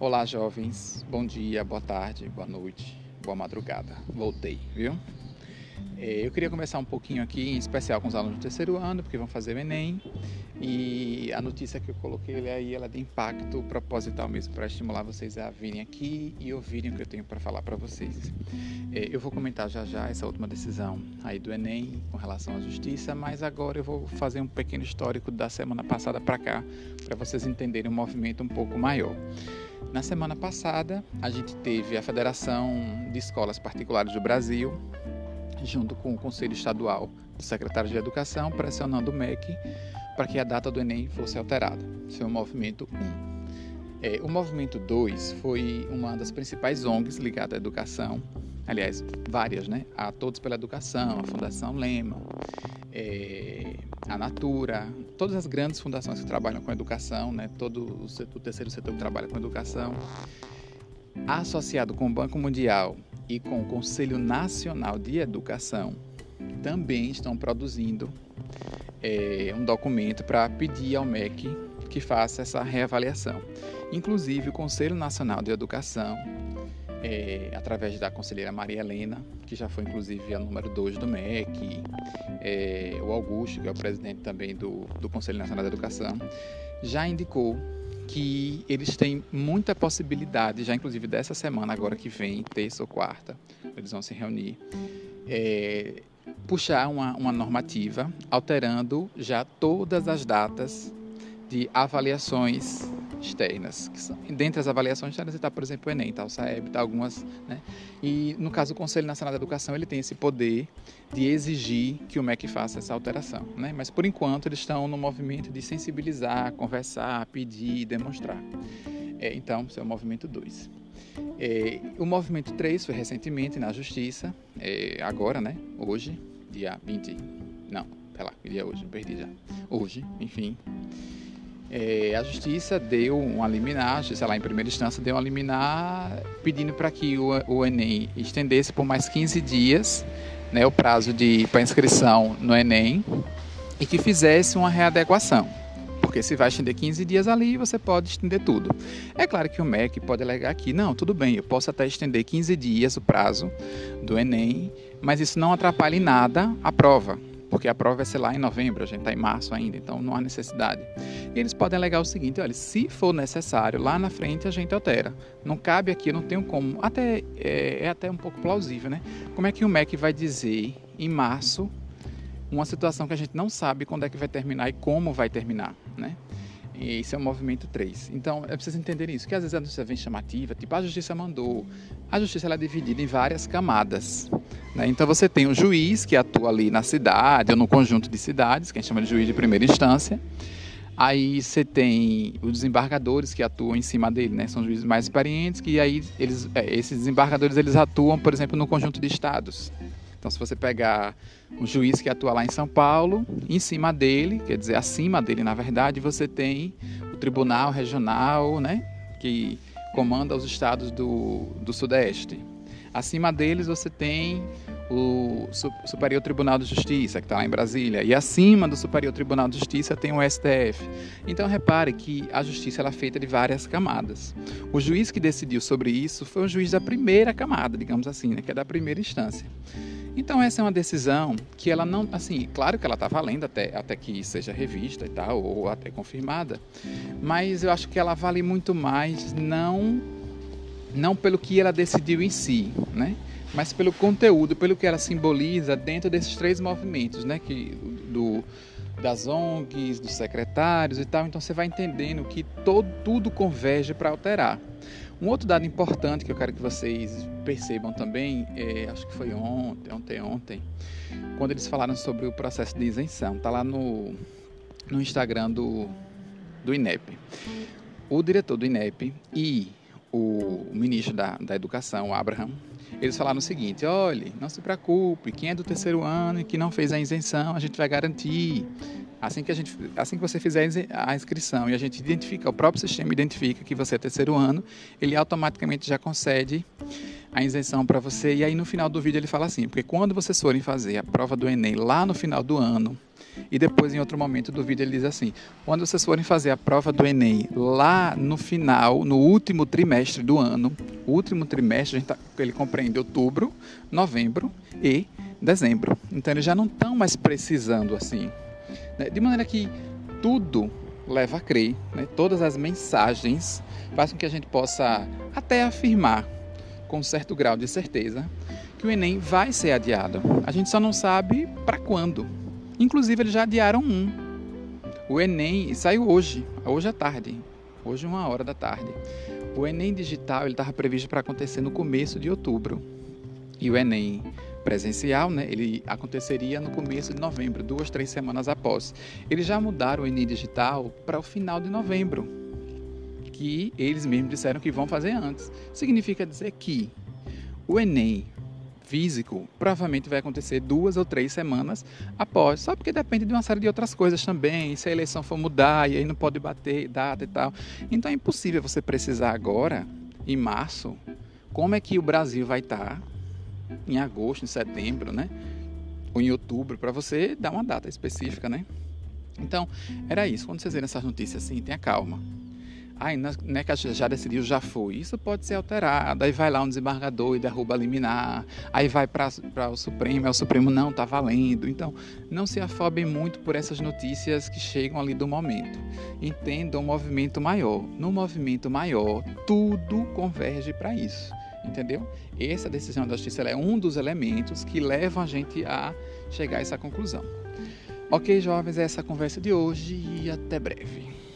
Olá, jovens. Bom dia, boa tarde, boa noite, boa madrugada. Voltei, viu? É, eu queria começar um pouquinho aqui, em especial com os alunos do terceiro ano, porque vão fazer o Enem. E a notícia que eu coloquei aí, ela é de impacto proposital mesmo, para estimular vocês a virem aqui e ouvirem o que eu tenho para falar para vocês. É, eu vou comentar já já essa última decisão aí do Enem com relação à justiça, mas agora eu vou fazer um pequeno histórico da semana passada para cá, para vocês entenderem um movimento um pouco maior. Na semana passada, a gente teve a Federação de Escolas Particulares do Brasil, junto com o Conselho Estadual de Secretários de Educação, pressionando o MEC para que a data do Enem fosse alterada. Foi o movimento 1. É, o movimento 2 foi uma das principais ONGs ligada à educação, aliás, várias, né? A Todos pela Educação, a Fundação Lema, é, a Natura, todas as grandes fundações que trabalham com educação, né? Todo o, setor, o terceiro setor que trabalha com educação, associado com o Banco Mundial e com o Conselho Nacional de Educação também estão produzindo é, um documento para pedir ao MEC que faça essa reavaliação. Inclusive, o Conselho Nacional de Educação, é, através da conselheira Maria Helena, que já foi inclusive a número 2 do MEC, é, o Augusto, que é o presidente também do, do Conselho Nacional de Educação, já indicou que eles têm muita possibilidade, já inclusive dessa semana, agora que vem, terça ou quarta, eles vão se reunir, é, puxar uma, uma normativa alterando já todas as datas de avaliações externas. Que são, dentre as avaliações externas está, por exemplo, o Enem, tá, o SAEB, está algumas. Né? E no caso do Conselho Nacional da Educação, ele tem esse poder de exigir que o MEC faça essa alteração. Né? Mas por enquanto eles estão no movimento de sensibilizar, conversar, pedir, demonstrar. É, então, esse é o movimento 2. É, o movimento 3 foi recentemente na Justiça, é, agora, né? Hoje, dia 20. Não, pera lá, que dia é hoje? Perdi já. Hoje, enfim, é, a justiça deu uma liminar, justiça lá em primeira instância deu uma liminar pedindo para que o, o, Enem estendesse por mais 15 dias né, o prazo para inscrição no Enem e que fizesse uma readequação. Porque se vai estender 15 dias ali, você pode estender tudo. É claro que o MEC pode alegar aqui, não, tudo bem, eu posso até estender 15 dias o prazo do Enem, mas isso não atrapalha em nada a prova porque a prova vai ser lá em novembro, a gente está em março ainda, então não há necessidade. E eles podem alegar o seguinte: olha, se for necessário, lá na frente a gente altera. Não cabe aqui, não tenho como. Até é, é até um pouco plausível, né? Como é que o MEC vai dizer em março uma situação que a gente não sabe quando é que vai terminar e como vai terminar, né? E esse é o movimento 3. Então, é preciso entender isso, que às vezes a notícia vem chamativa, tipo, a justiça mandou. A justiça ela é dividida em várias camadas. Né? Então, você tem o juiz que atua ali na cidade ou no conjunto de cidades, que a gente chama de juiz de primeira instância. Aí você tem os desembargadores que atuam em cima dele, né? São juízes mais experientes que aí eles, é, esses desembargadores eles atuam, por exemplo, no conjunto de estados. Então, se você pegar um juiz que atua lá em São Paulo, em cima dele, quer dizer, acima dele, na verdade, você tem o Tribunal Regional, né, que comanda os estados do, do Sudeste. Acima deles, você tem o Superior Tribunal de Justiça, que está lá em Brasília, e acima do Superior Tribunal de Justiça tem o STF. Então repare que a justiça é feita de várias camadas. O juiz que decidiu sobre isso foi o juiz da primeira camada, digamos assim, né, que é da primeira instância. Então essa é uma decisão que ela não, assim, claro que ela está valendo até, até que seja revista e tal, ou até confirmada, mas eu acho que ela vale muito mais não, não pelo que ela decidiu em si, né? mas pelo conteúdo, pelo que ela simboliza dentro desses três movimentos, né? Que, do, das ONGs, dos secretários e tal. Então você vai entendendo que todo, tudo converge para alterar. Um outro dado importante que eu quero que vocês percebam também, é, acho que foi ontem, ontem, ontem, quando eles falaram sobre o processo de isenção. Está lá no, no Instagram do, do INEP. O diretor do INEP e o ministro da, da Educação, Abraham, eles falaram o seguinte: olhe, não se preocupe, quem é do terceiro ano e que não fez a isenção, a gente vai garantir. Assim que, a gente, assim que você fizer a inscrição e a gente identifica, o próprio sistema identifica que você é terceiro ano, ele automaticamente já concede a isenção para você. E aí no final do vídeo ele fala assim: porque quando vocês forem fazer a prova do Enem lá no final do ano, e depois, em outro momento do vídeo, ele diz assim: quando vocês forem fazer a prova do Enem lá no final, no último trimestre do ano, o último trimestre, tá, ele compreende outubro, novembro e dezembro. Então, eles já não estão mais precisando assim. Né? De maneira que tudo leva a crer, né? todas as mensagens fazem com que a gente possa até afirmar com certo grau de certeza que o Enem vai ser adiado. A gente só não sabe para quando. Inclusive, eles já adiaram um. O Enem saiu hoje, hoje à tarde, hoje uma hora da tarde. O Enem digital ele estava previsto para acontecer no começo de outubro. E o Enem presencial, né, ele aconteceria no começo de novembro, duas, três semanas após. Eles já mudaram o Enem digital para o final de novembro, que eles mesmos disseram que vão fazer antes. Significa dizer que o Enem físico provavelmente vai acontecer duas ou três semanas após, só porque depende de uma série de outras coisas também. Se a eleição for mudar e aí não pode bater data e tal. Então é impossível você precisar agora, em março, como é que o Brasil vai estar em agosto, em setembro, né? Ou em outubro, para você dar uma data específica, né? Então, era isso. Quando vocês verem essas notícias assim, tenha calma Ai, não é que já decidiu, já foi. Isso pode ser alterado. Aí vai lá um desembargador e derruba a liminar. Aí vai para o Supremo, é o Supremo não está valendo. Então, não se afobem muito por essas notícias que chegam ali do momento. Entendam um movimento maior. No movimento maior, tudo converge para isso. Entendeu? Essa decisão da justiça é um dos elementos que levam a gente a chegar a essa conclusão. Ok, jovens, essa é a conversa de hoje e até breve.